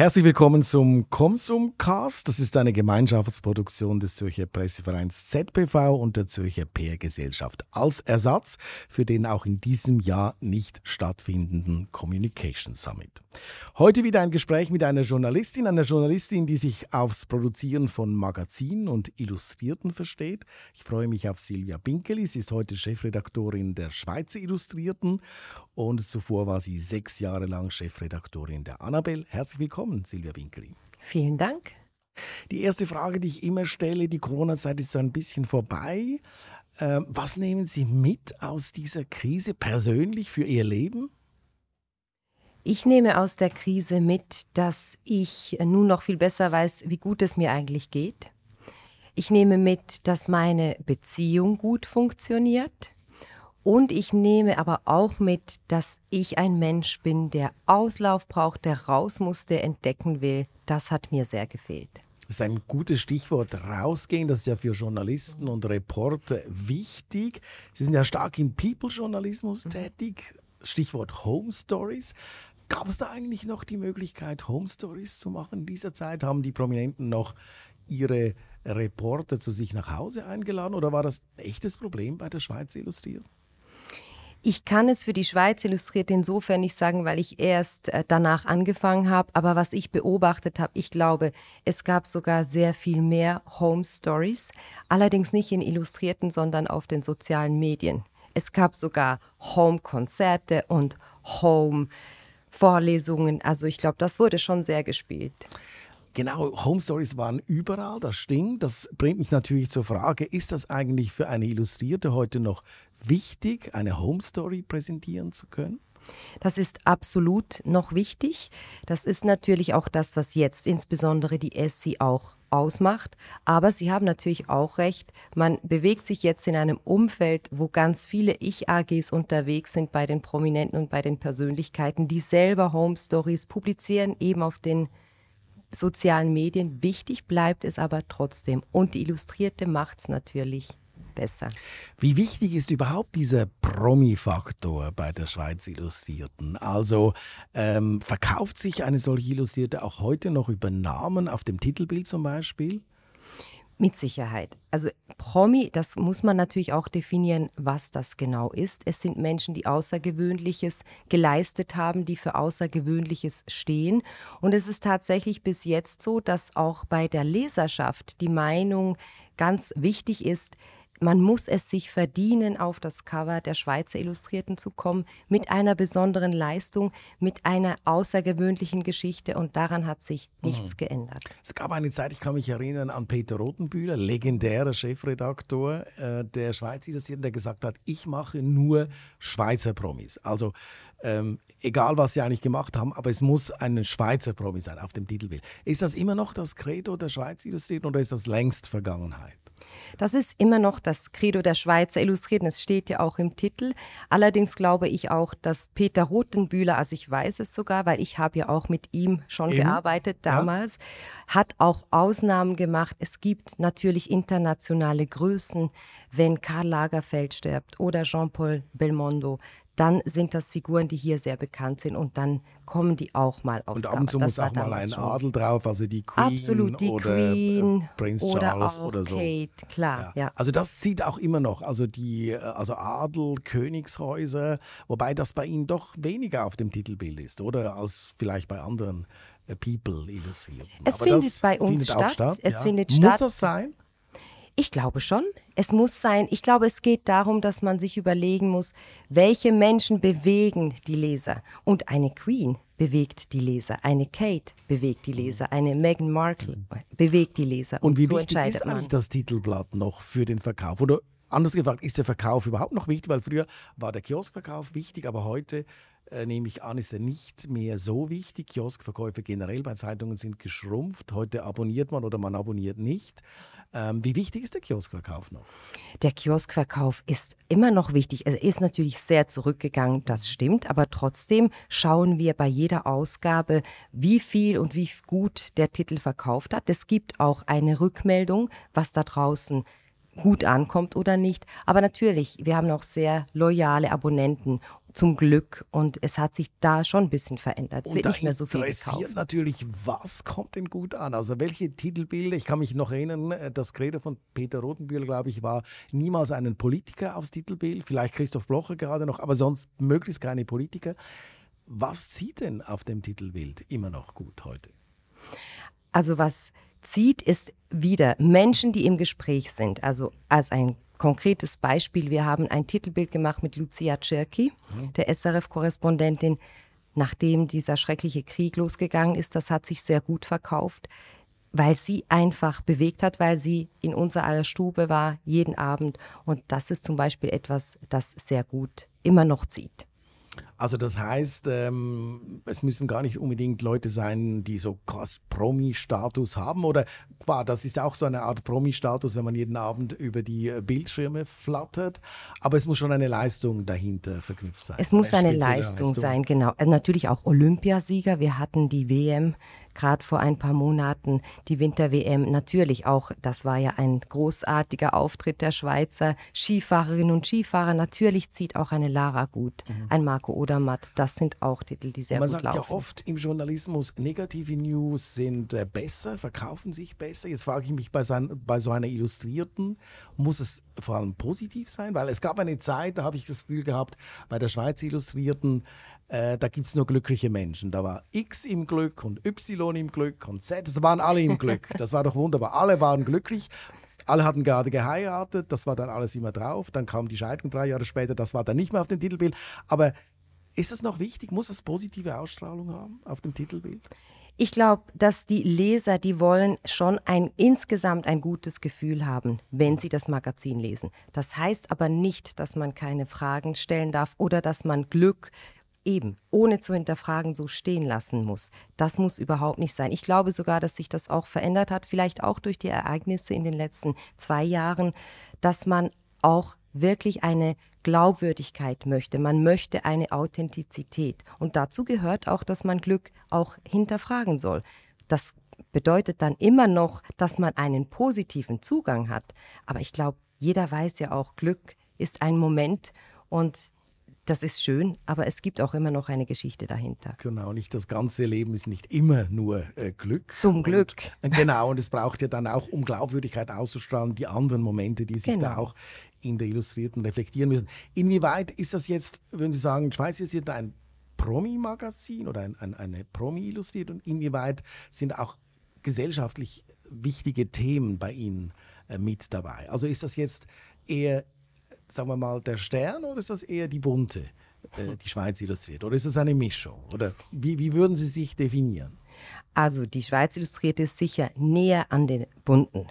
Herzlich willkommen zum Konsumcast. Das ist eine Gemeinschaftsproduktion des Zürcher Pressevereins ZPV und der Zürcher PR-Gesellschaft als Ersatz für den auch in diesem Jahr nicht stattfindenden Communication Summit. Heute wieder ein Gespräch mit einer Journalistin, einer Journalistin, die sich aufs Produzieren von Magazinen und Illustrierten versteht. Ich freue mich auf Silvia Binkeli. Sie ist heute Chefredaktorin der Schweizer Illustrierten und zuvor war sie sechs Jahre lang Chefredaktorin der Annabelle. Herzlich willkommen willkommen, Silvia Winkeli. Vielen Dank. Die erste Frage, die ich immer stelle, die Corona-Zeit ist so ein bisschen vorbei. Ähm, was nehmen Sie mit aus dieser Krise persönlich für Ihr Leben? Ich nehme aus der Krise mit, dass ich nun noch viel besser weiß, wie gut es mir eigentlich geht. Ich nehme mit, dass meine Beziehung gut funktioniert. Und ich nehme aber auch mit, dass ich ein Mensch bin, der Auslauf braucht, der raus muss, der entdecken will. Das hat mir sehr gefehlt. Das ist ein gutes Stichwort, rausgehen. Das ist ja für Journalisten und Reporter wichtig. Sie sind ja stark im People-Journalismus mhm. tätig. Stichwort Home Stories. Gab es da eigentlich noch die Möglichkeit, Home Stories zu machen in dieser Zeit? Haben die Prominenten noch ihre Reporter zu sich nach Hause eingeladen oder war das ein echtes Problem bei der Schweiz Illustriert? Ich kann es für die Schweiz illustriert insofern nicht sagen, weil ich erst äh, danach angefangen habe. Aber was ich beobachtet habe, ich glaube, es gab sogar sehr viel mehr Home Stories. Allerdings nicht in Illustrierten, sondern auf den sozialen Medien. Es gab sogar Home-Konzerte und Home-Vorlesungen. Also ich glaube, das wurde schon sehr gespielt. Genau, Home Stories waren überall, das stimmt. Das bringt mich natürlich zur Frage, ist das eigentlich für eine Illustrierte heute noch wichtig, eine Home Story präsentieren zu können? Das ist absolut noch wichtig. Das ist natürlich auch das, was jetzt insbesondere die Essie auch ausmacht. Aber Sie haben natürlich auch recht, man bewegt sich jetzt in einem Umfeld, wo ganz viele Ich-AGs unterwegs sind bei den Prominenten und bei den Persönlichkeiten, die selber Home Stories publizieren, eben auf den sozialen Medien. Wichtig bleibt es aber trotzdem. Und die Illustrierte macht es natürlich besser. Wie wichtig ist überhaupt dieser Promi-Faktor bei der Schweiz Illustrierten? Also ähm, verkauft sich eine solche Illustrierte auch heute noch über Namen auf dem Titelbild zum Beispiel? Mit Sicherheit. Also Promi, das muss man natürlich auch definieren, was das genau ist. Es sind Menschen, die Außergewöhnliches geleistet haben, die für Außergewöhnliches stehen. Und es ist tatsächlich bis jetzt so, dass auch bei der Leserschaft die Meinung ganz wichtig ist, man muss es sich verdienen, auf das Cover der Schweizer Illustrierten zu kommen, mit einer besonderen Leistung, mit einer außergewöhnlichen Geschichte und daran hat sich nichts mhm. geändert. Es gab eine Zeit, ich kann mich erinnern an Peter Rotenbühler, legendärer Chefredaktor äh, der Schweizer Illustrierten, der gesagt hat, ich mache nur Schweizer Promis. Also ähm, egal was sie eigentlich gemacht haben, aber es muss ein Schweizer Promi sein auf dem Titelbild. Ist das immer noch das Credo der Schweizer Illustrierten oder ist das längst Vergangenheit? Das ist immer noch das Credo der Schweizer Illustrierten. Es steht ja auch im Titel. Allerdings glaube ich auch, dass Peter Rotenbühler, also ich weiß es sogar, weil ich habe ja auch mit ihm schon Eben? gearbeitet damals, ja. hat auch Ausnahmen gemacht. Es gibt natürlich internationale Größen, wenn Karl Lagerfeld stirbt oder Jean-Paul Belmondo dann sind das Figuren, die hier sehr bekannt sind und dann kommen die auch mal aufs Und ab und zu muss auch mal ein Adel drauf, also die Queen Absolut, die oder Queen Prince Charles oder, oder so. Kate, klar, ja. ja. Also das zieht auch immer noch, also die äh, also Adel, Königshäuser, wobei das bei ihnen doch weniger auf dem Titelbild ist, oder als vielleicht bei anderen äh, People illustriert. Es Aber findet bei uns statt. statt. Es ja. findet muss statt. Muss das sein? Ich glaube schon. Es muss sein. Ich glaube, es geht darum, dass man sich überlegen muss, welche Menschen bewegen die Leser. Und eine Queen bewegt die Leser, eine Kate bewegt die Leser, eine Meghan Markle bewegt die Leser. Und, und wie so wichtig ist eigentlich das Titelblatt noch für den Verkauf? Oder anders gefragt, ist der Verkauf überhaupt noch wichtig? Weil früher war der Kioskverkauf wichtig, aber heute äh, nehme ich an, ist er nicht mehr so wichtig. Kioskverkäufe generell bei Zeitungen sind geschrumpft. Heute abonniert man oder man abonniert nicht. Ähm, wie wichtig ist der Kioskverkauf noch? Der Kioskverkauf ist immer noch wichtig. Er ist natürlich sehr zurückgegangen, das stimmt, aber trotzdem schauen wir bei jeder Ausgabe, wie viel und wie gut der Titel verkauft hat. Es gibt auch eine Rückmeldung, was da draußen gut ankommt oder nicht. Aber natürlich, wir haben auch sehr loyale Abonnenten zum Glück. Und es hat sich da schon ein bisschen verändert. Es und wird nicht mehr so viel interessiert gekauft. natürlich, was kommt denn gut an? Also welche Titelbilder? Ich kann mich noch erinnern, äh, das Credo von Peter Rotenbühl, glaube ich, war niemals einen Politiker aufs Titelbild. Vielleicht Christoph Blocher gerade noch, aber sonst möglichst keine Politiker. Was zieht denn auf dem Titelbild immer noch gut heute? Also was zieht, ist wieder Menschen, die im Gespräch sind. Also als ein konkretes Beispiel, wir haben ein Titelbild gemacht mit Lucia Czerki, mhm. der SRF-Korrespondentin, nachdem dieser schreckliche Krieg losgegangen ist. Das hat sich sehr gut verkauft, weil sie einfach bewegt hat, weil sie in unserer aller Stube war, jeden Abend. Und das ist zum Beispiel etwas, das sehr gut immer noch zieht. Also das heißt, ähm, es müssen gar nicht unbedingt Leute sein, die so quasi Promi-Status haben oder klar, das ist auch so eine Art Promi-Status, wenn man jeden Abend über die äh, Bildschirme flattert, aber es muss schon eine Leistung dahinter verknüpft sein. Es muss eine, eine Leistung, Leistung, sein, genau. Also natürlich auch Olympiasieger. Wir hatten die WM gerade vor ein paar Monaten die Winter-WM. Natürlich auch, das war ja ein großartiger Auftritt der Schweizer Skifahrerinnen und Skifahrer. Natürlich zieht auch eine Lara gut, mhm. ein Marco Odermatt. Das sind auch Titel, die sehr Man gut laufen. Man sagt ja oft im Journalismus, negative News sind äh, besser, verkaufen sich besser. Jetzt frage ich mich bei, sein, bei so einer Illustrierten, muss es vor allem positiv sein? Weil es gab eine Zeit, da habe ich das Gefühl gehabt, bei der Schweiz Illustrierten, äh, da gibt es nur glückliche Menschen. Da war X im Glück und Y im Glück und Z, das waren alle im Glück. Das war doch wunderbar. Alle waren glücklich. Alle hatten gerade geheiratet, das war dann alles immer drauf. Dann kam die Scheidung drei Jahre später, das war dann nicht mehr auf dem Titelbild. Aber ist es noch wichtig? Muss es positive Ausstrahlung haben auf dem Titelbild? Ich glaube, dass die Leser, die wollen schon ein insgesamt ein gutes Gefühl haben, wenn sie das Magazin lesen. Das heißt aber nicht, dass man keine Fragen stellen darf oder dass man Glück eben ohne zu hinterfragen so stehen lassen muss. Das muss überhaupt nicht sein. Ich glaube sogar, dass sich das auch verändert hat, vielleicht auch durch die Ereignisse in den letzten zwei Jahren, dass man auch wirklich eine Glaubwürdigkeit möchte. Man möchte eine Authentizität. Und dazu gehört auch, dass man Glück auch hinterfragen soll. Das bedeutet dann immer noch, dass man einen positiven Zugang hat. Aber ich glaube, jeder weiß ja auch, Glück ist ein Moment und das ist schön, aber es gibt auch immer noch eine Geschichte dahinter. Genau, nicht das ganze Leben ist nicht immer nur äh, Glück. Zum Glück. Und, genau, und es braucht ja dann auch, um Glaubwürdigkeit auszustrahlen, die anderen Momente, die sich genau. da auch in der Illustrierten reflektieren müssen. Inwieweit ist das jetzt, würden Sie sagen, Schweiz ist jetzt ein Promi-Magazin oder ein, ein, eine Promi-Illustriert und inwieweit sind auch gesellschaftlich wichtige Themen bei Ihnen äh, mit dabei? Also ist das jetzt eher sagen wir mal, der Stern oder ist das eher die bunte, äh, die Schweiz illustriert? Oder ist es eine Mischung? Oder wie, wie würden Sie sich definieren? Also die Schweiz Illustrierte ist sicher näher an den bunten.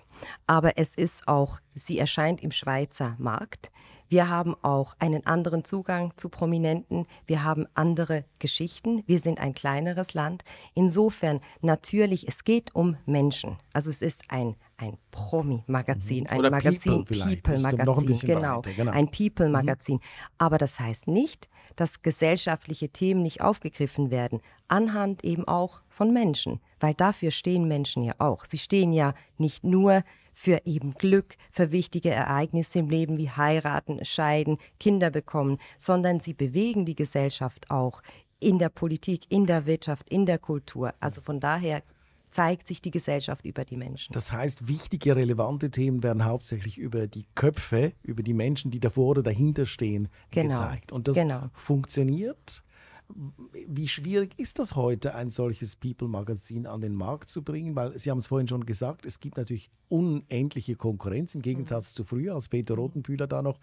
Aber es ist auch, sie erscheint im Schweizer Markt. Wir haben auch einen anderen Zugang zu Prominenten. Wir haben andere Geschichten. Wir sind ein kleineres Land. Insofern natürlich, es geht um Menschen. Also es ist ein, ein Promi-Magazin, ein Oder Magazin, People-Magazin, People genau, genau, ein People-Magazin. Mhm. Aber das heißt nicht, dass gesellschaftliche Themen nicht aufgegriffen werden, anhand eben auch von Menschen, weil dafür stehen Menschen ja auch. Sie stehen ja nicht nur für eben Glück, für wichtige Ereignisse im Leben wie heiraten, scheiden, Kinder bekommen, sondern sie bewegen die Gesellschaft auch in der Politik, in der Wirtschaft, in der Kultur. Also von daher zeigt sich die Gesellschaft über die Menschen. Das heißt, wichtige, relevante Themen werden hauptsächlich über die Köpfe, über die Menschen, die davor oder dahinter stehen, genau. gezeigt. Und das genau. funktioniert wie schwierig ist das heute, ein solches People-Magazin an den Markt zu bringen? Weil Sie haben es vorhin schon gesagt, es gibt natürlich unendliche Konkurrenz im Gegensatz mhm. zu früher, als Peter Rotenbühler da noch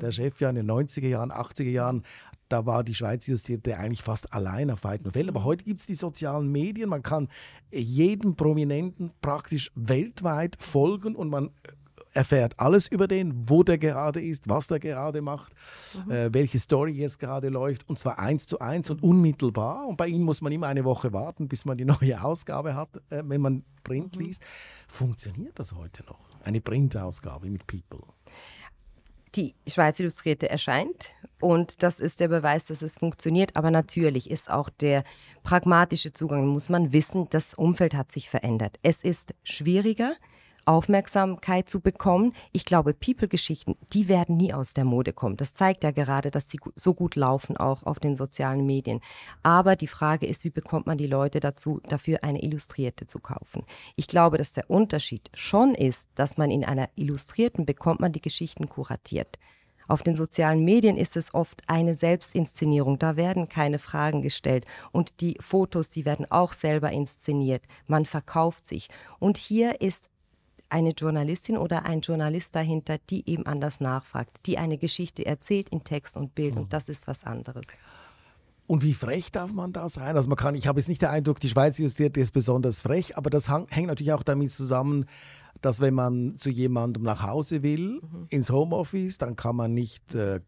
der Chef ja in den 90er Jahren, 80er Jahren, da war die Schweiz Illustrierte eigentlich fast allein auf weiten Feld. Aber mhm. heute gibt es die sozialen Medien, man kann jedem Prominenten praktisch weltweit folgen und man erfährt alles über den, wo der gerade ist, was der gerade macht, mhm. äh, welche Story jetzt gerade läuft und zwar eins zu eins und unmittelbar. Und bei ihnen muss man immer eine Woche warten, bis man die neue Ausgabe hat, äh, wenn man Print mhm. liest. Funktioniert das heute noch? Eine Printausgabe mit People? Die Schweiz Illustrierte erscheint und das ist der Beweis, dass es funktioniert. Aber natürlich ist auch der pragmatische Zugang, muss man wissen, das Umfeld hat sich verändert. Es ist schwieriger, Aufmerksamkeit zu bekommen. Ich glaube, People-Geschichten, die werden nie aus der Mode kommen. Das zeigt ja gerade, dass sie so gut laufen, auch auf den sozialen Medien. Aber die Frage ist, wie bekommt man die Leute dazu, dafür eine Illustrierte zu kaufen? Ich glaube, dass der Unterschied schon ist, dass man in einer Illustrierten bekommt man die Geschichten kuratiert. Auf den sozialen Medien ist es oft eine Selbstinszenierung. Da werden keine Fragen gestellt. Und die Fotos, die werden auch selber inszeniert. Man verkauft sich. Und hier ist eine Journalistin oder ein Journalist dahinter, die eben anders nachfragt, die eine Geschichte erzählt in Text und Bild. Und mhm. das ist was anderes. Und wie frech darf man da sein? Also man kann, ich habe jetzt nicht den Eindruck, die Schweiz Illustrierte ist besonders frech, aber das hängt natürlich auch damit zusammen, dass wenn man zu jemandem nach Hause will, mhm. ins Homeoffice, dann kann man nicht äh,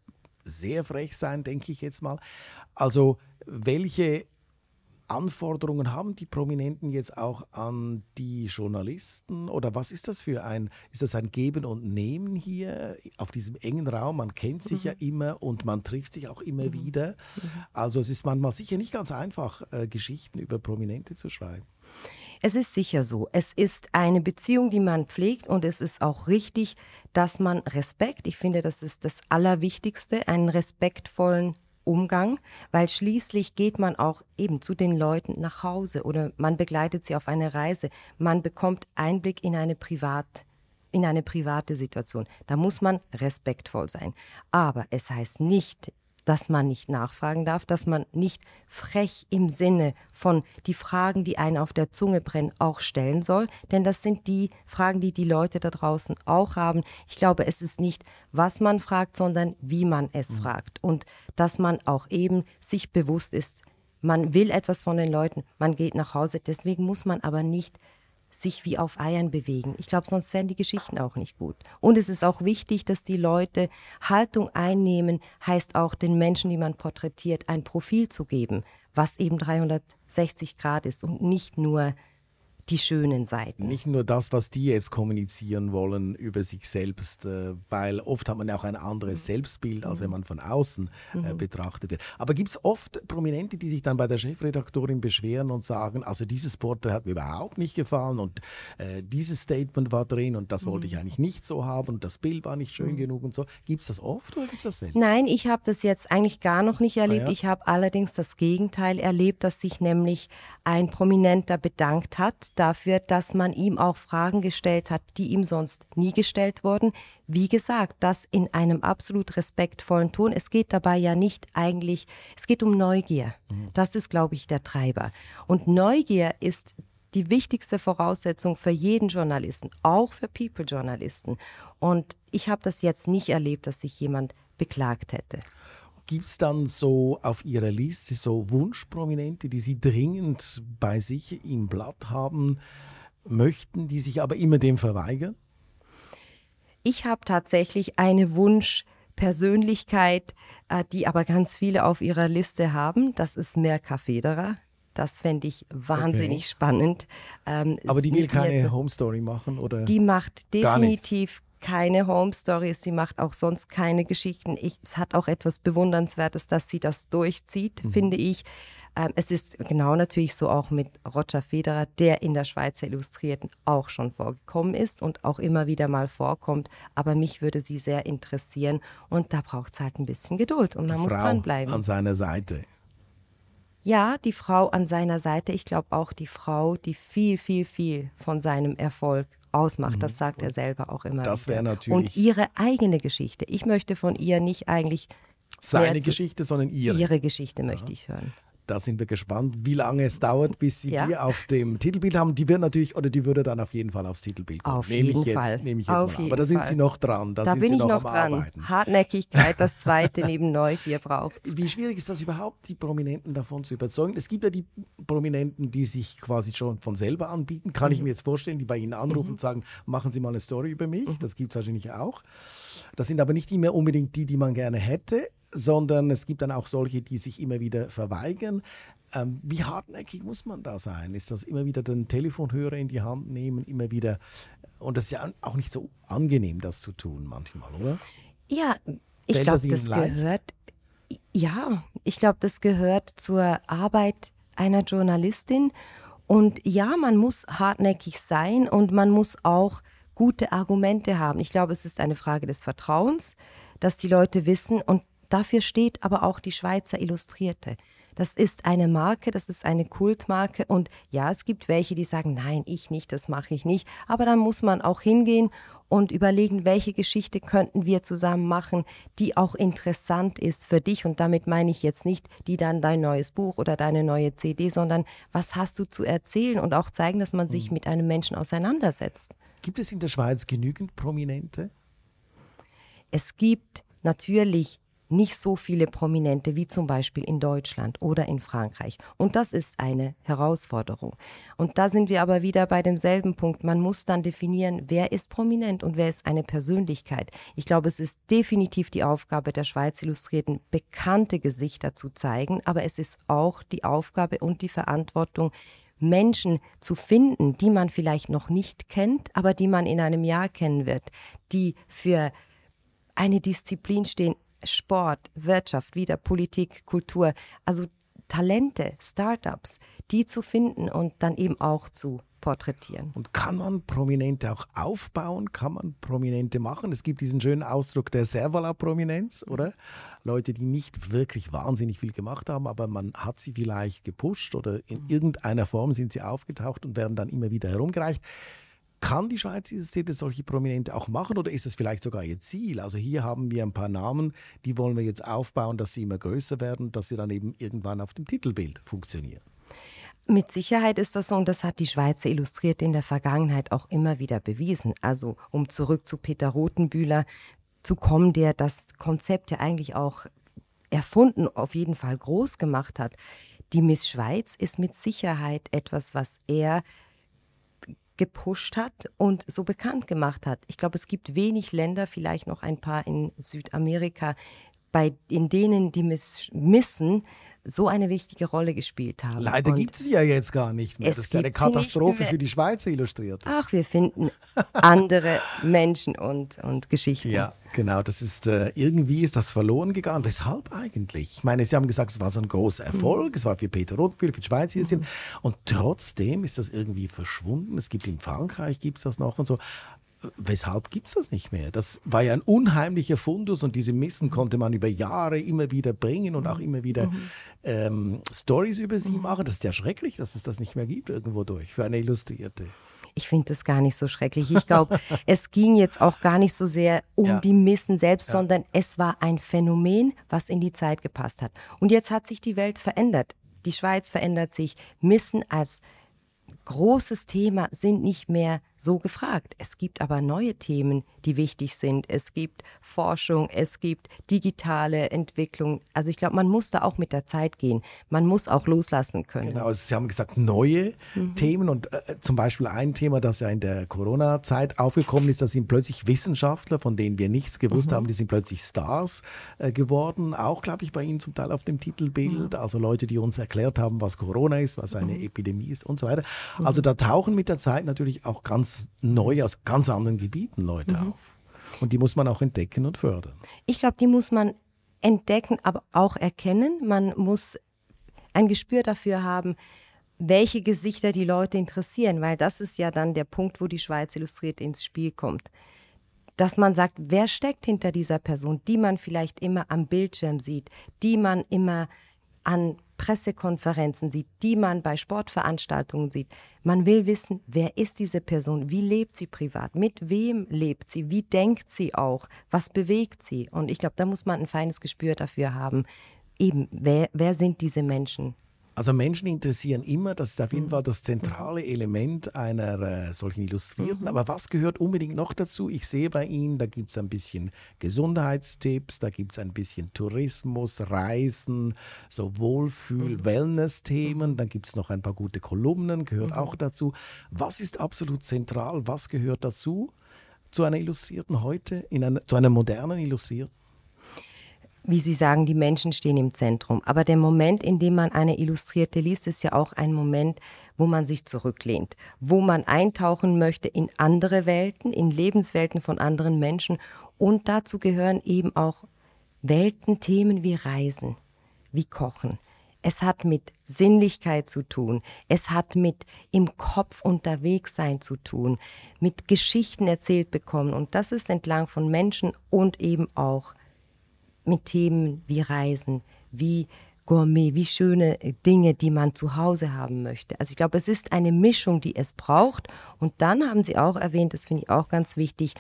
sehr frech sein, denke ich jetzt mal. Also welche Anforderungen haben die Prominenten jetzt auch an die Journalisten? Oder was ist das für ein, ist das ein Geben und Nehmen hier auf diesem engen Raum? Man kennt sich mhm. ja immer und man trifft sich auch immer mhm. wieder. Mhm. Also es ist manchmal sicher nicht ganz einfach, äh, Geschichten über Prominente zu schreiben. Es ist sicher so. Es ist eine Beziehung, die man pflegt und es ist auch richtig, dass man Respekt, ich finde, das ist das Allerwichtigste, einen respektvollen Umgang, weil schließlich geht man auch eben zu den Leuten nach Hause oder man begleitet sie auf eine Reise. Man bekommt Einblick in eine Privat in eine private Situation. Da muss man respektvoll sein. Aber es heißt nicht, dass man nicht nachfragen darf, dass man nicht frech im Sinne von die Fragen, die einen auf der Zunge brennen, auch stellen soll. Denn das sind die Fragen, die die Leute da draußen auch haben. Ich glaube, es ist nicht, was man fragt, sondern wie man es mhm. fragt. Und dass man auch eben sich bewusst ist, man will etwas von den Leuten, man geht nach Hause. Deswegen muss man aber nicht sich wie auf Eiern bewegen. Ich glaube, sonst wären die Geschichten auch nicht gut. Und es ist auch wichtig, dass die Leute Haltung einnehmen, heißt auch den Menschen, die man porträtiert, ein Profil zu geben, was eben 360 Grad ist und nicht nur die schönen Seiten. Nicht nur das, was die jetzt kommunizieren wollen über sich selbst, äh, weil oft hat man ja auch ein anderes mhm. Selbstbild, als wenn mhm. man von außen äh, mhm. betrachtet wird. Aber gibt es oft Prominente, die sich dann bei der Chefredaktorin beschweren und sagen, also dieses Porträt hat mir überhaupt nicht gefallen und äh, dieses Statement war drin und das mhm. wollte ich eigentlich nicht so haben und das Bild war nicht schön mhm. genug und so. Gibt es das oft oder gibt es das selten? Nein, ich habe das jetzt eigentlich gar noch nicht erlebt. Ah, ja? Ich habe allerdings das Gegenteil erlebt, dass sich nämlich ein Prominenter bedankt hat dafür, dass man ihm auch Fragen gestellt hat, die ihm sonst nie gestellt wurden. Wie gesagt, das in einem absolut respektvollen Ton. Es geht dabei ja nicht eigentlich, es geht um Neugier. Mhm. Das ist, glaube ich, der Treiber. Und Neugier ist die wichtigste Voraussetzung für jeden Journalisten, auch für People-Journalisten. Und ich habe das jetzt nicht erlebt, dass sich jemand beklagt hätte. Gibt es dann so auf Ihrer Liste so Wunschprominente, die Sie dringend bei sich im Blatt haben möchten, die sich aber immer dem verweigern? Ich habe tatsächlich eine Wunschpersönlichkeit, äh, die aber ganz viele auf ihrer Liste haben. Das ist Merka Federer. Das fände ich wahnsinnig okay. spannend. Ähm, aber die will keine Home Story machen, oder? Die macht definitiv keine Home Stories, sie macht auch sonst keine Geschichten. Ich, es hat auch etwas Bewundernswertes, dass sie das durchzieht, mhm. finde ich. Ähm, es ist genau natürlich so auch mit Roger Federer, der in der Schweizer Illustrierten auch schon vorgekommen ist und auch immer wieder mal vorkommt. Aber mich würde sie sehr interessieren und da braucht es halt ein bisschen Geduld und man die muss Frau dranbleiben. An seiner Seite. Ja, die Frau an seiner Seite. Ich glaube auch die Frau, die viel, viel, viel von seinem Erfolg ausmacht. Mhm. Das sagt er selber auch immer. Das wäre natürlich. Und ihre eigene Geschichte. Ich möchte von ihr nicht eigentlich seine Geschichte, sondern ihre. Ihre Geschichte möchte ja. ich hören. Da sind wir gespannt, wie lange es dauert, bis Sie ja. die auf dem Titelbild haben. Die wird natürlich, oder die würde dann auf jeden Fall aufs Titelbild kommen. Auf nehme jeden ich Fall. Jetzt, nehme ich jetzt auf mal. Aber da sind Fall. Sie noch dran. Da, da bin ich noch dran. Arbeiten. Hartnäckigkeit, das zweite neben Neugier braucht Wie schwierig ist das überhaupt, die Prominenten davon zu überzeugen? Es gibt ja die Prominenten, die sich quasi schon von selber anbieten. Kann mhm. ich mir jetzt vorstellen, die bei Ihnen anrufen mhm. und sagen, machen Sie mal eine Story über mich. Mhm. Das gibt es wahrscheinlich auch. Das sind aber nicht immer unbedingt die, die man gerne hätte sondern es gibt dann auch solche, die sich immer wieder verweigern. Ähm, wie hartnäckig muss man da sein? Ist das immer wieder den Telefonhörer in die Hand nehmen, immer wieder? Und das ist ja auch nicht so angenehm, das zu tun manchmal, oder? Ja, ich glaube, das, das gehört. Ja, ich glaube, das gehört zur Arbeit einer Journalistin. Und ja, man muss hartnäckig sein und man muss auch gute Argumente haben. Ich glaube, es ist eine Frage des Vertrauens, dass die Leute wissen und dafür steht aber auch die Schweizer Illustrierte. Das ist eine Marke, das ist eine Kultmarke und ja, es gibt welche, die sagen, nein, ich nicht, das mache ich nicht, aber dann muss man auch hingehen und überlegen, welche Geschichte könnten wir zusammen machen, die auch interessant ist für dich. Und damit meine ich jetzt nicht, die dann dein neues Buch oder deine neue CD, sondern was hast du zu erzählen und auch zeigen, dass man sich hm. mit einem Menschen auseinandersetzt. Gibt es in der Schweiz genügend Prominente? Es gibt natürlich nicht so viele Prominente wie zum Beispiel in Deutschland oder in Frankreich. Und das ist eine Herausforderung. Und da sind wir aber wieder bei demselben Punkt. Man muss dann definieren, wer ist prominent und wer ist eine Persönlichkeit. Ich glaube, es ist definitiv die Aufgabe der Schweiz Illustrierten, bekannte Gesichter zu zeigen, aber es ist auch die Aufgabe und die Verantwortung, Menschen zu finden, die man vielleicht noch nicht kennt, aber die man in einem Jahr kennen wird, die für eine Disziplin stehen, Sport, Wirtschaft, wieder Politik, Kultur, also Talente, Startups, die zu finden und dann eben auch zu porträtieren. Und kann man Prominente auch aufbauen? Kann man Prominente machen? Es gibt diesen schönen Ausdruck der Servala-Prominenz, oder? Leute, die nicht wirklich wahnsinnig viel gemacht haben, aber man hat sie vielleicht gepusht oder in irgendeiner Form sind sie aufgetaucht und werden dann immer wieder herumgereicht. Kann die Schweiz dieses Titel solche Prominente auch machen oder ist das vielleicht sogar ihr Ziel? Also hier haben wir ein paar Namen, die wollen wir jetzt aufbauen, dass sie immer größer werden, dass sie dann eben irgendwann auf dem Titelbild funktionieren. Mit Sicherheit ist das so und das hat die Schweizer Illustrierte in der Vergangenheit auch immer wieder bewiesen. Also um zurück zu Peter Rothenbühler zu kommen, der das Konzept ja eigentlich auch erfunden, auf jeden Fall groß gemacht hat. Die Miss Schweiz ist mit Sicherheit etwas, was er gepusht hat und so bekannt gemacht hat. Ich glaube, es gibt wenig Länder, vielleicht noch ein paar in Südamerika, bei, in denen die Miss Missen so eine wichtige Rolle gespielt haben. Leider gibt es sie ja jetzt gar nicht mehr. Das ist ja eine Katastrophe für die Schweiz illustriert. Ach, wir finden andere Menschen und, und Geschichten. Ja, genau. Das ist äh, irgendwie ist das verloren gegangen. Weshalb eigentlich? Ich meine, Sie haben gesagt, es war so ein großer Erfolg. Mhm. Es war für Peter Rothbühl, für die Schweiz hier mhm. sind. Und trotzdem ist das irgendwie verschwunden. Es gibt in Frankreich gibt es das noch und so weshalb gibt es das nicht mehr? Das war ja ein unheimlicher Fundus und diese Missen mhm. konnte man über Jahre immer wieder bringen und auch mhm. immer wieder mhm. ähm, Stories über sie mhm. machen. Das ist ja schrecklich, dass es das nicht mehr gibt irgendwo durch für eine Illustrierte. Ich finde das gar nicht so schrecklich. Ich glaube, es ging jetzt auch gar nicht so sehr um ja. die Missen selbst, ja. sondern es war ein Phänomen, was in die Zeit gepasst hat. Und jetzt hat sich die Welt verändert. Die Schweiz verändert sich. Missen als großes Thema sind nicht mehr so gefragt. Es gibt aber neue Themen, die wichtig sind. Es gibt Forschung, es gibt digitale Entwicklung. Also ich glaube, man muss da auch mit der Zeit gehen. Man muss auch loslassen können. Genau, also Sie haben gesagt, neue mhm. Themen und äh, zum Beispiel ein Thema, das ja in der Corona-Zeit aufgekommen ist, da sind plötzlich Wissenschaftler, von denen wir nichts gewusst mhm. haben, die sind plötzlich Stars äh, geworden. Auch, glaube ich, bei Ihnen zum Teil auf dem Titelbild. Mhm. Also Leute, die uns erklärt haben, was Corona ist, was eine mhm. Epidemie ist und so weiter. Also da tauchen mit der Zeit natürlich auch ganz ganz neu aus ganz anderen Gebieten Leute mhm. auf. Und die muss man auch entdecken und fördern. Ich glaube, die muss man entdecken, aber auch erkennen. Man muss ein Gespür dafür haben, welche Gesichter die Leute interessieren, weil das ist ja dann der Punkt, wo die Schweiz illustriert ins Spiel kommt. Dass man sagt, wer steckt hinter dieser Person, die man vielleicht immer am Bildschirm sieht, die man immer an Pressekonferenzen sieht, die man bei Sportveranstaltungen sieht. Man will wissen, wer ist diese Person, wie lebt sie privat, mit wem lebt sie, wie denkt sie auch, was bewegt sie. Und ich glaube, da muss man ein feines Gespür dafür haben, eben, wer, wer sind diese Menschen, also Menschen interessieren immer, das ist auf jeden mhm. Fall das zentrale Element einer äh, solchen Illustrierten. Mhm. Aber was gehört unbedingt noch dazu? Ich sehe bei Ihnen, da gibt es ein bisschen Gesundheitstipps, da gibt es ein bisschen Tourismus, Reisen, so Wohlfühl, mhm. Wellness-Themen, dann gibt es noch ein paar gute Kolumnen, gehört auch dazu. Was ist absolut zentral? Was gehört dazu zu einer Illustrierten heute, in einer, zu einer modernen Illustrierten? Wie Sie sagen, die Menschen stehen im Zentrum. Aber der Moment, in dem man eine Illustrierte liest, ist ja auch ein Moment, wo man sich zurücklehnt, wo man eintauchen möchte in andere Welten, in Lebenswelten von anderen Menschen. Und dazu gehören eben auch Welten, Themen wie Reisen, wie Kochen, Es hat mit Sinnlichkeit zu tun. Es hat mit im Kopf unterwegs sein zu tun, mit Geschichten erzählt bekommen. Und das ist entlang von Menschen und eben auch mit Themen wie Reisen, wie Gourmet, wie schöne Dinge, die man zu Hause haben möchte. Also ich glaube, es ist eine Mischung, die es braucht. Und dann haben Sie auch erwähnt, das finde ich auch ganz wichtig,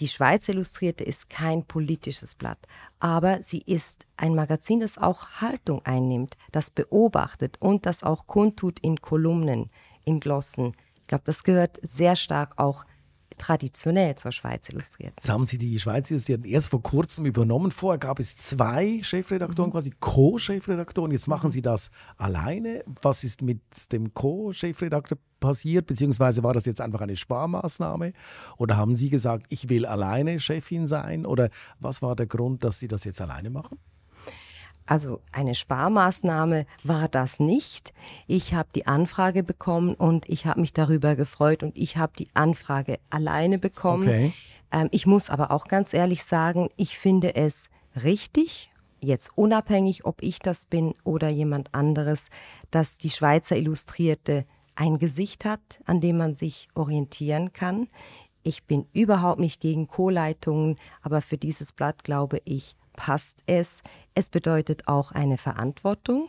die Schweiz Illustrierte ist kein politisches Blatt, aber sie ist ein Magazin, das auch Haltung einnimmt, das beobachtet und das auch kundtut in Kolumnen, in Glossen. Ich glaube, das gehört sehr stark auch traditionell zur Schweiz illustriert. Jetzt haben Sie die Schweiz illustriert erst vor kurzem übernommen. Vorher gab es zwei Chefredaktoren, mhm. quasi Co-Chefredaktoren. Jetzt machen Sie das alleine. Was ist mit dem Co-Chefredakteur passiert? Beziehungsweise war das jetzt einfach eine Sparmaßnahme? Oder haben Sie gesagt, ich will alleine Chefin sein? Oder was war der Grund, dass Sie das jetzt alleine machen? Also eine Sparmaßnahme war das nicht. Ich habe die Anfrage bekommen und ich habe mich darüber gefreut und ich habe die Anfrage alleine bekommen. Okay. Ähm, ich muss aber auch ganz ehrlich sagen, ich finde es richtig, jetzt unabhängig, ob ich das bin oder jemand anderes, dass die Schweizer Illustrierte ein Gesicht hat, an dem man sich orientieren kann. Ich bin überhaupt nicht gegen Co-Leitungen, aber für dieses Blatt glaube ich, passt es. Es bedeutet auch eine Verantwortung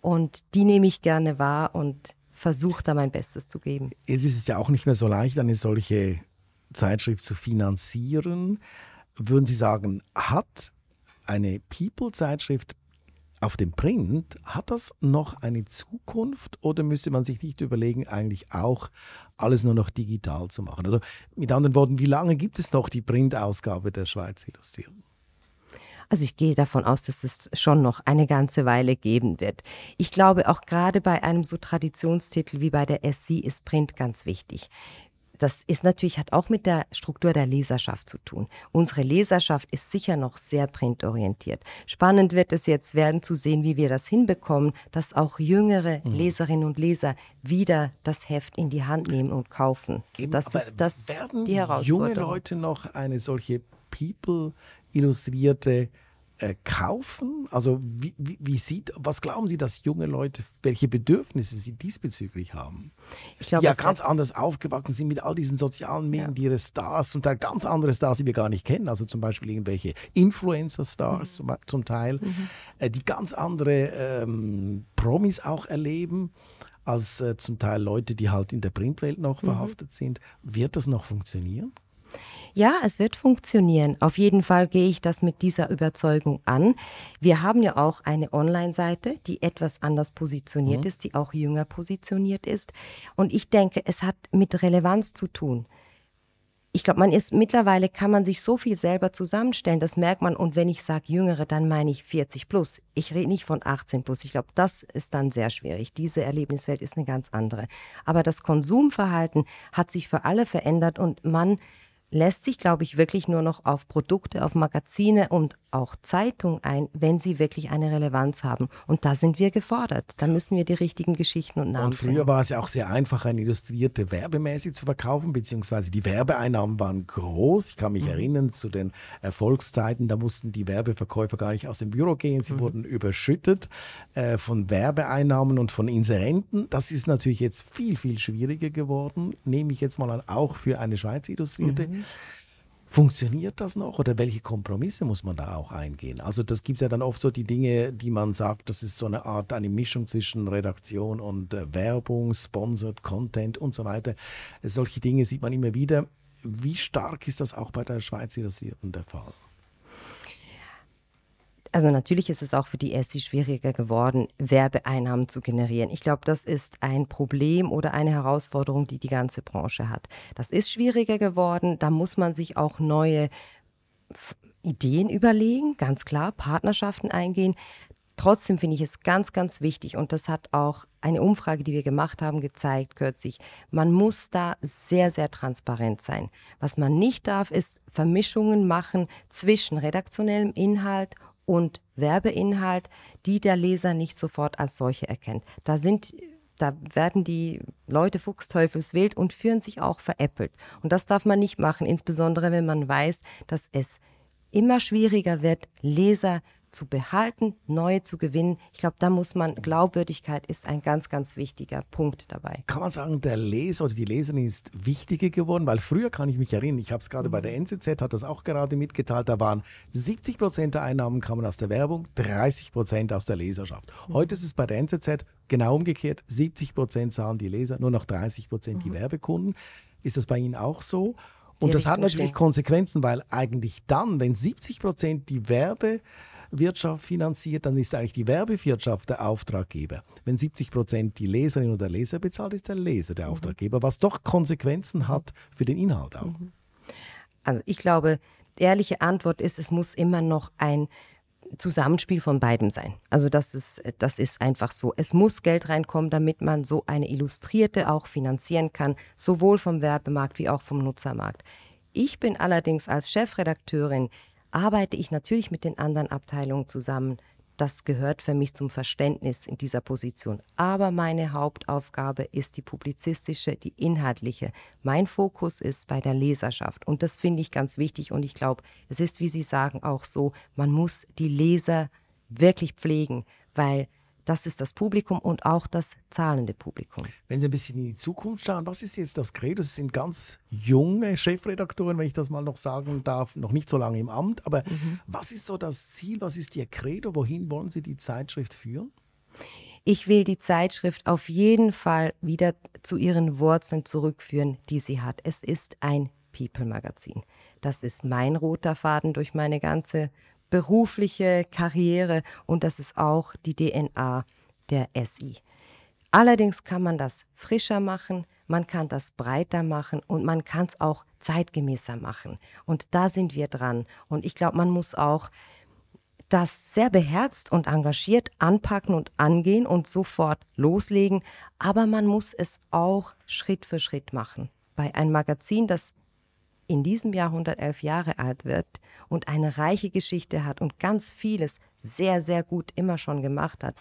und die nehme ich gerne wahr und versuche da mein Bestes zu geben. Es ist ja auch nicht mehr so leicht, eine solche Zeitschrift zu finanzieren. Würden Sie sagen, hat eine People-Zeitschrift auf dem Print, hat das noch eine Zukunft oder müsste man sich nicht überlegen, eigentlich auch alles nur noch digital zu machen? Also mit anderen Worten, wie lange gibt es noch die Printausgabe der Schweiz Illustrierten? Also ich gehe davon aus, dass es schon noch eine ganze Weile geben wird. Ich glaube, auch gerade bei einem so Traditionstitel wie bei der SC ist Print ganz wichtig. Das ist natürlich, hat auch mit der Struktur der Leserschaft zu tun. Unsere Leserschaft ist sicher noch sehr printorientiert. Spannend wird es jetzt werden zu sehen, wie wir das hinbekommen, dass auch jüngere mhm. Leserinnen und Leser wieder das Heft in die Hand nehmen und kaufen. Eben, das ist das werden die Herausforderung. junge Leute noch eine solche People illustrierte äh, kaufen? Also wie, wie, wie, sieht, was glauben Sie, dass junge Leute, welche Bedürfnisse sie diesbezüglich haben? Ich glaub, die ja ganz anders aufgewachsen sind mit all diesen sozialen Medien, ja. die ihre Stars, zum Teil ganz andere Stars, die wir gar nicht kennen, also zum Beispiel irgendwelche Influencer-Stars mhm. zum, zum, Teil, mhm. äh, die ganz andere ähm, Promis auch erleben als äh, zum Teil Leute, die halt in der Printwelt noch mhm. verhaftet sind. Wird das noch funktionieren? Ja, es wird funktionieren. Auf jeden Fall gehe ich das mit dieser Überzeugung an. Wir haben ja auch eine Online-Seite, die etwas anders positioniert mhm. ist, die auch jünger positioniert ist. Und ich denke, es hat mit Relevanz zu tun. Ich glaube, man ist mittlerweile kann man sich so viel selber zusammenstellen, das merkt man. Und wenn ich sage Jüngere, dann meine ich 40 plus. Ich rede nicht von 18 plus. Ich glaube, das ist dann sehr schwierig. Diese Erlebniswelt ist eine ganz andere. Aber das Konsumverhalten hat sich für alle verändert und man lässt sich, glaube ich, wirklich nur noch auf Produkte, auf Magazine und auch Zeitungen ein, wenn sie wirklich eine Relevanz haben. Und da sind wir gefordert. Da müssen wir die richtigen Geschichten und Namen Und früher war es ja auch sehr einfach, eine illustrierte werbemäßig zu verkaufen, beziehungsweise die Werbeeinnahmen waren groß. Ich kann mich mhm. erinnern zu den Erfolgszeiten, da mussten die Werbeverkäufer gar nicht aus dem Büro gehen. Sie mhm. wurden überschüttet äh, von Werbeeinnahmen und von Inserenten. Das ist natürlich jetzt viel, viel schwieriger geworden, nehme ich jetzt mal an, auch für eine Schweiz Illustrierte. Mhm. Funktioniert das noch oder welche Kompromisse muss man da auch eingehen? Also das gibt es ja dann oft so die Dinge, die man sagt, das ist so eine Art, eine Mischung zwischen Redaktion und äh, Werbung, Sponsored Content und so weiter. Solche Dinge sieht man immer wieder. Wie stark ist das auch bei der Schweiz Illustrierten der Fall? Also natürlich ist es auch für die ESSI schwieriger geworden, Werbeeinnahmen zu generieren. Ich glaube, das ist ein Problem oder eine Herausforderung, die die ganze Branche hat. Das ist schwieriger geworden. Da muss man sich auch neue Ideen überlegen, ganz klar, Partnerschaften eingehen. Trotzdem finde ich es ganz, ganz wichtig und das hat auch eine Umfrage, die wir gemacht haben, gezeigt kürzlich. Man muss da sehr, sehr transparent sein. Was man nicht darf, ist Vermischungen machen zwischen redaktionellem Inhalt und Werbeinhalt, die der Leser nicht sofort als solche erkennt. Da sind da werden die Leute fuchsteufelswild und führen sich auch veräppelt. Und das darf man nicht machen, insbesondere wenn man weiß, dass es immer schwieriger wird, Leser zu behalten, neue zu gewinnen. Ich glaube, da muss man, Glaubwürdigkeit ist ein ganz, ganz wichtiger Punkt dabei. Kann man sagen, der Leser oder die Leserin ist wichtiger geworden? Weil früher kann ich mich erinnern, ich habe es gerade bei der NZZ, hat das auch gerade mitgeteilt, da waren 70 Prozent der Einnahmen kamen aus der Werbung, 30 Prozent aus der Leserschaft. Heute ist es bei der NZZ genau umgekehrt, 70 Prozent zahlen die Leser, nur noch 30 Prozent die mhm. Werbekunden. Ist das bei Ihnen auch so? Und das hat natürlich Konsequenzen, weil eigentlich dann, wenn 70 Prozent die Werbe Wirtschaft finanziert, dann ist eigentlich die Werbewirtschaft der Auftraggeber. Wenn 70 Prozent die Leserin oder der Leser bezahlt, ist der Leser der mhm. Auftraggeber, was doch Konsequenzen hat für den Inhalt auch. Mhm. Also ich glaube, die ehrliche Antwort ist, es muss immer noch ein Zusammenspiel von beiden sein. Also das ist, das ist einfach so. Es muss Geld reinkommen, damit man so eine Illustrierte auch finanzieren kann, sowohl vom Werbemarkt wie auch vom Nutzermarkt. Ich bin allerdings als Chefredakteurin arbeite ich natürlich mit den anderen Abteilungen zusammen. Das gehört für mich zum Verständnis in dieser Position. Aber meine Hauptaufgabe ist die publizistische, die inhaltliche. Mein Fokus ist bei der Leserschaft. Und das finde ich ganz wichtig. Und ich glaube, es ist, wie Sie sagen, auch so, man muss die Leser wirklich pflegen, weil das ist das Publikum und auch das zahlende Publikum. Wenn Sie ein bisschen in die Zukunft schauen, was ist jetzt das Credo? Sie sind ganz junge Chefredaktoren, wenn ich das mal noch sagen darf, noch nicht so lange im Amt. Aber mhm. was ist so das Ziel? Was ist Ihr Credo? Wohin wollen Sie die Zeitschrift führen? Ich will die Zeitschrift auf jeden Fall wieder zu ihren Wurzeln zurückführen, die sie hat. Es ist ein People-Magazin. Das ist mein roter Faden durch meine ganze berufliche Karriere und das ist auch die DNA der SI. Allerdings kann man das frischer machen, man kann das breiter machen und man kann es auch zeitgemäßer machen. Und da sind wir dran. Und ich glaube, man muss auch das sehr beherzt und engagiert anpacken und angehen und sofort loslegen. Aber man muss es auch Schritt für Schritt machen. Bei einem Magazin, das in diesem Jahr 111 Jahre alt wird und eine reiche Geschichte hat und ganz vieles sehr, sehr gut immer schon gemacht hat,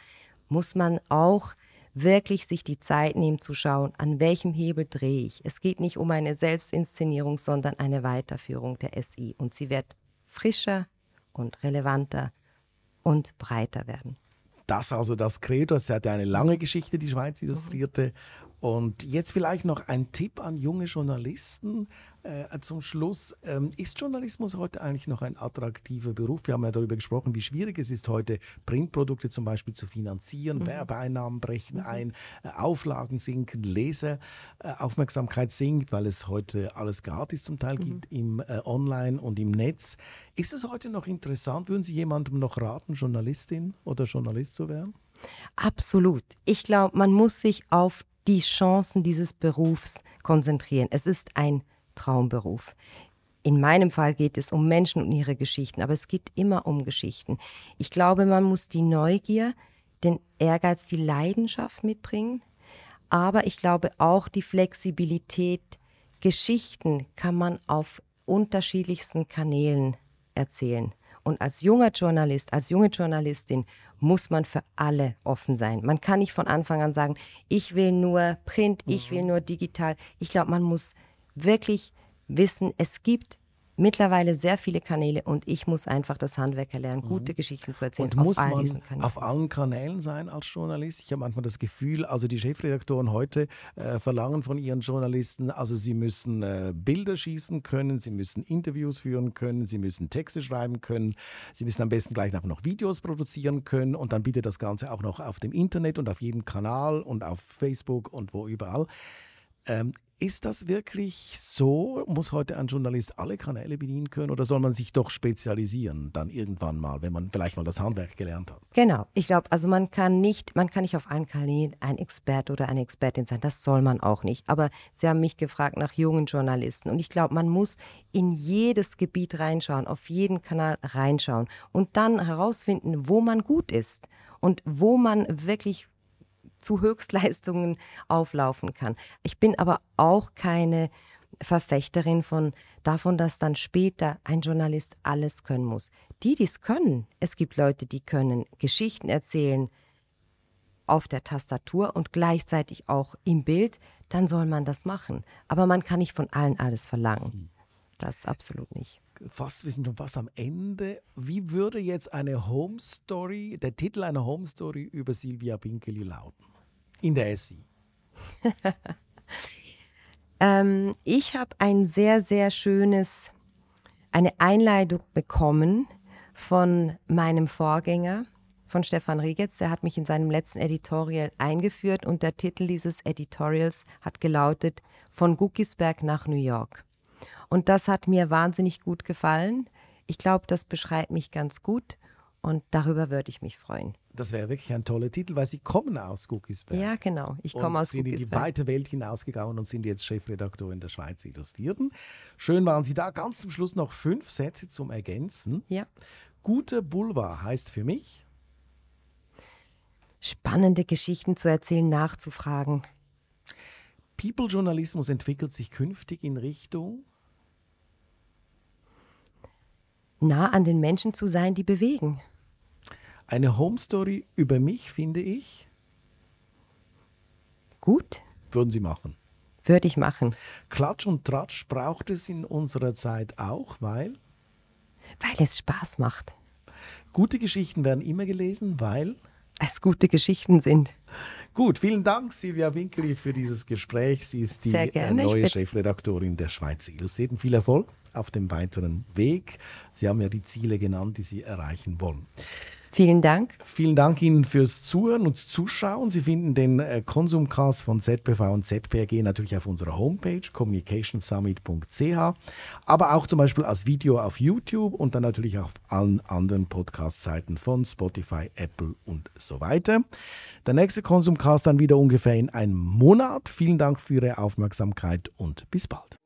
muss man auch wirklich sich die Zeit nehmen zu schauen, an welchem Hebel drehe ich. Es geht nicht um eine Selbstinszenierung, sondern eine Weiterführung der SI. Und sie wird frischer und relevanter und breiter werden. Das also das Credo, es hat ja eine lange Geschichte, die Schweiz illustrierte. Und jetzt vielleicht noch ein Tipp an junge Journalisten. Äh, zum Schluss, ähm, ist Journalismus heute eigentlich noch ein attraktiver Beruf? Wir haben ja darüber gesprochen, wie schwierig es ist, heute Printprodukte zum Beispiel zu finanzieren. Mhm. Werbeeinnahmen brechen mhm. ein, äh, Auflagen sinken, Leseraufmerksamkeit äh, sinkt, weil es heute alles gratis zum Teil mhm. gibt im äh, Online und im Netz. Ist es heute noch interessant? Würden Sie jemandem noch raten, Journalistin oder Journalist zu werden? Absolut. Ich glaube, man muss sich auf die Chancen dieses Berufs konzentrieren. Es ist ein Traumberuf. In meinem Fall geht es um Menschen und ihre Geschichten, aber es geht immer um Geschichten. Ich glaube, man muss die Neugier, den Ehrgeiz, die Leidenschaft mitbringen, aber ich glaube auch die Flexibilität. Geschichten kann man auf unterschiedlichsten Kanälen erzählen. Und als junger Journalist, als junge Journalistin muss man für alle offen sein. Man kann nicht von Anfang an sagen, ich will nur Print, ich will mhm. nur digital. Ich glaube, man muss wirklich wissen, es gibt mittlerweile sehr viele Kanäle und ich muss einfach das Handwerk erlernen, mhm. gute Geschichten zu erzählen. Und muss man auf allen Kanälen sein als Journalist? Ich habe manchmal das Gefühl, also die Chefredaktoren heute äh, verlangen von ihren Journalisten, also sie müssen äh, Bilder schießen können, sie müssen Interviews führen können, sie müssen Texte schreiben können, sie müssen am besten gleich noch Videos produzieren können und dann bitte das Ganze auch noch auf dem Internet und auf jedem Kanal und auf Facebook und wo überall. Ähm, ist das wirklich so? Muss heute ein Journalist alle Kanäle bedienen können oder soll man sich doch spezialisieren dann irgendwann mal, wenn man vielleicht mal das Handwerk gelernt hat? Genau, ich glaube, also man kann nicht, man kann nicht auf allen Kanälen ein Experte oder eine Expertin sein. Das soll man auch nicht. Aber Sie haben mich gefragt nach jungen Journalisten und ich glaube, man muss in jedes Gebiet reinschauen, auf jeden Kanal reinschauen und dann herausfinden, wo man gut ist und wo man wirklich zu Höchstleistungen auflaufen kann. Ich bin aber auch keine Verfechterin von davon, dass dann später ein Journalist alles können muss. Die, die es können, es gibt Leute, die können Geschichten erzählen auf der Tastatur und gleichzeitig auch im Bild, dann soll man das machen. Aber man kann nicht von allen alles verlangen. Das absolut nicht. Fast, wir sind schon fast am Ende. Wie würde jetzt eine Home Story, der Titel einer Home Story über Silvia Binkeli lauten? In der SI. ähm, ich habe ein sehr, sehr schönes, eine Einleitung bekommen von meinem Vorgänger, von Stefan Regetz. Der hat mich in seinem letzten Editorial eingeführt und der Titel dieses Editorials hat gelautet Von Guckisberg nach New York. Und das hat mir wahnsinnig gut gefallen. Ich glaube, das beschreibt mich ganz gut und darüber würde ich mich freuen. Das wäre wirklich ein toller Titel, weil Sie kommen aus Guckisberg. Ja, genau. Ich komme aus sind Guckisberg. sind in die weite Welt hinausgegangen und sind jetzt Chefredakteur der Schweiz Illustrierten. Schön waren Sie da. Ganz zum Schluss noch fünf Sätze zum Ergänzen. Ja. Guter Boulevard heißt für mich, spannende Geschichten zu erzählen, nachzufragen. People-Journalismus entwickelt sich künftig in Richtung nah an den Menschen zu sein, die bewegen. Eine Home Story über mich finde ich gut. Würden Sie machen? Würde ich machen. Klatsch und Tratsch braucht es in unserer Zeit auch, weil? Weil es Spaß macht. Gute Geschichten werden immer gelesen, weil? Es gute Geschichten sind. Gut, vielen Dank, Silvia Winkeli, für dieses Gespräch. Sie ist die äh, neue Chefredaktorin der Schweizer Illustrierten. Viel Erfolg auf dem weiteren Weg. Sie haben ja die Ziele genannt, die Sie erreichen wollen. Vielen Dank. Vielen Dank Ihnen fürs Zuhören und Zuschauen. Sie finden den äh, Konsumcast von ZBV und ZPRG natürlich auf unserer Homepage communicationsummit.ch, aber auch zum Beispiel als Video auf YouTube und dann natürlich auf allen anderen Podcast-Seiten von Spotify, Apple und so weiter. Der nächste Konsumcast dann wieder ungefähr in einem Monat. Vielen Dank für Ihre Aufmerksamkeit und bis bald.